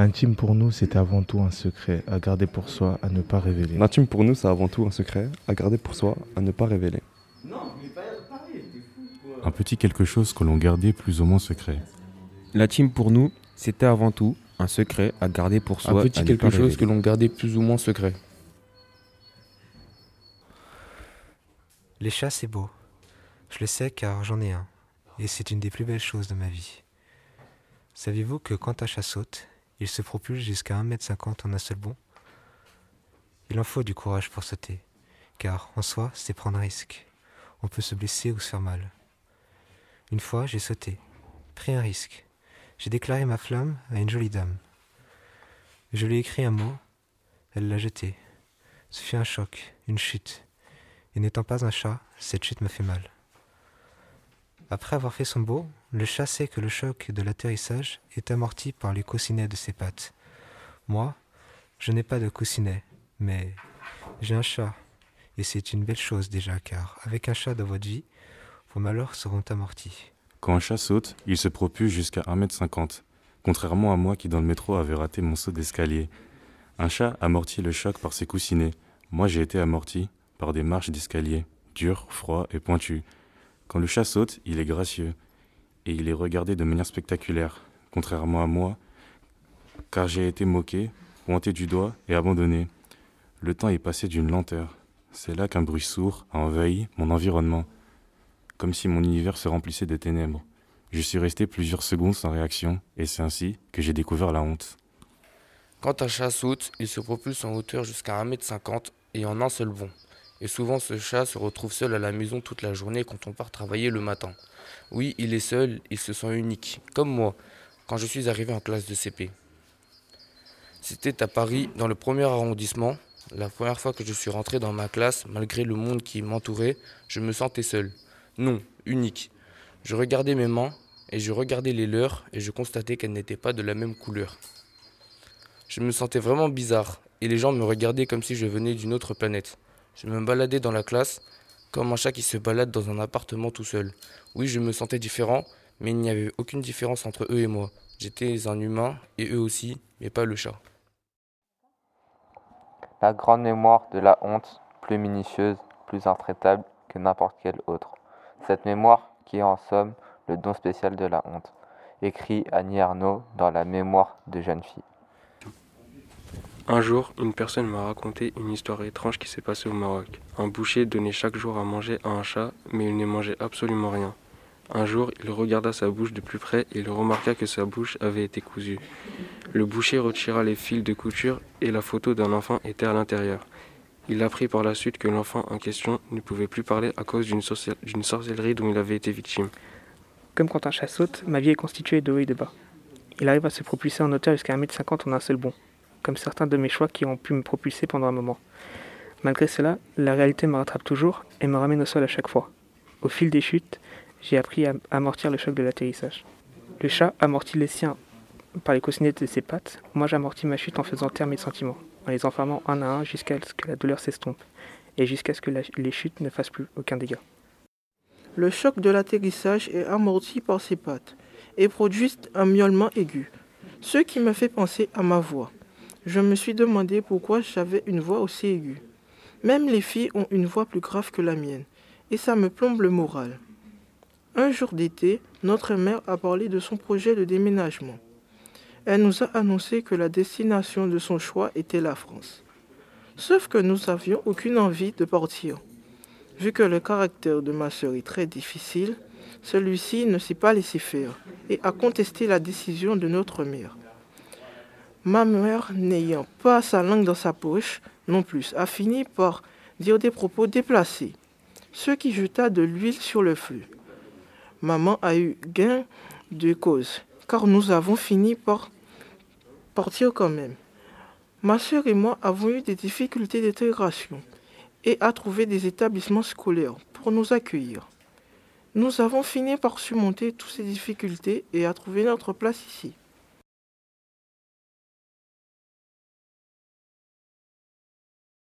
L'intime pour nous, c'est avant tout un secret à garder pour soi, à ne pas révéler. L'intime pour nous, c'est avant tout un secret à garder pour soi, à ne pas révéler. Un petit quelque chose que l'on gardait plus ou moins secret. L'intime pour nous, c'était avant tout un secret à garder pour soi. Un petit quelque chose que l'on gardait plus ou moins secret. Les chats, c'est beau. Je le sais car j'en ai un. Et c'est une des plus belles choses de ma vie. Saviez-vous que quand un chat saute, il se propulse jusqu'à 1m50 en un seul bond Il en faut du courage pour sauter, car en soi, c'est prendre un risque. On peut se blesser ou se faire mal. Une fois, j'ai sauté, pris un risque. J'ai déclaré ma flamme à une jolie dame. Je lui ai écrit un mot, elle l'a jeté. Ce fut un choc, une chute. Et n'étant pas un chat, cette chute me fait mal. Après avoir fait son beau, le chat sait que le choc de l'atterrissage est amorti par les coussinets de ses pattes. Moi, je n'ai pas de coussinet, mais j'ai un chat. Et c'est une belle chose déjà, car avec un chat dans votre vie, vos malheurs seront amortis. Quand un chat saute, il se propulse jusqu'à 1m50, contrairement à moi qui dans le métro avait raté mon saut d'escalier. Un chat amortit le choc par ses coussinets. Moi j'ai été amorti par des marches d'escalier, dures, froids et pointues. Quand le chat saute, il est gracieux, et il est regardé de manière spectaculaire, contrairement à moi, car j'ai été moqué, pointé du doigt et abandonné. Le temps est passé d'une lenteur. C'est là qu'un bruit sourd a envahi mon environnement, comme si mon univers se remplissait de ténèbres. Je suis resté plusieurs secondes sans réaction, et c'est ainsi que j'ai découvert la honte. Quand un chat saute, il se propulse en hauteur jusqu'à 1m50 et en un seul bond. Et souvent ce chat se retrouve seul à la maison toute la journée quand on part travailler le matin. Oui, il est seul, il se sent unique, comme moi, quand je suis arrivé en classe de CP. C'était à Paris, dans le premier arrondissement. La première fois que je suis rentré dans ma classe, malgré le monde qui m'entourait, je me sentais seul. Non, unique. Je regardais mes mains, et je regardais les leurs, et je constatais qu'elles n'étaient pas de la même couleur. Je me sentais vraiment bizarre, et les gens me regardaient comme si je venais d'une autre planète. Je me baladais dans la classe comme un chat qui se balade dans un appartement tout seul. Oui, je me sentais différent, mais il n'y avait aucune différence entre eux et moi. J'étais un humain et eux aussi, mais pas le chat. La grande mémoire de la honte, plus minutieuse, plus intraitable que n'importe quelle autre. Cette mémoire qui est en somme le don spécial de la honte, écrit Annie Arnaud dans La mémoire de jeune fille. Un jour, une personne m'a raconté une histoire étrange qui s'est passée au Maroc. Un boucher donnait chaque jour à manger à un chat, mais il ne mangeait absolument rien. Un jour, il regarda sa bouche de plus près et il remarqua que sa bouche avait été cousue. Le boucher retira les fils de couture et la photo d'un enfant était à l'intérieur. Il apprit par la suite que l'enfant en question ne pouvait plus parler à cause d'une sorcellerie dont il avait été victime. Comme quand un chat saute, ma vie est constituée de haut et de bas. Il arrive à se propulser en hauteur jusqu'à 1m50 en un seul bond comme certains de mes choix qui ont pu me propulser pendant un moment. Malgré cela, la réalité me rattrape toujours et me ramène au sol à chaque fois. Au fil des chutes, j'ai appris à amortir le choc de l'atterrissage. Le chat amortit les siens par les coussinettes de ses pattes. Moi, j'amortis ma chute en faisant taire mes sentiments, en les enfermant un à un jusqu'à ce que la douleur s'estompe et jusqu'à ce que les chutes ne fassent plus aucun dégât. Le choc de l'atterrissage est amorti par ses pattes et produit un miaulement aigu, ce qui me fait penser à ma voix. Je me suis demandé pourquoi j'avais une voix aussi aiguë. Même les filles ont une voix plus grave que la mienne, et ça me plombe le moral. Un jour d'été, notre mère a parlé de son projet de déménagement. Elle nous a annoncé que la destination de son choix était la France. Sauf que nous n'avions aucune envie de partir. Vu que le caractère de ma sœur est très difficile, celui-ci ne s'est pas laissé faire et a contesté la décision de notre mère. Ma mère, n'ayant pas sa langue dans sa poche non plus, a fini par dire des propos déplacés, ce qui jeta de l'huile sur le feu. Maman a eu gain de cause, car nous avons fini par partir quand même. Ma soeur et moi avons eu des difficultés d'intégration et à trouver des établissements scolaires pour nous accueillir. Nous avons fini par surmonter toutes ces difficultés et à trouver notre place ici.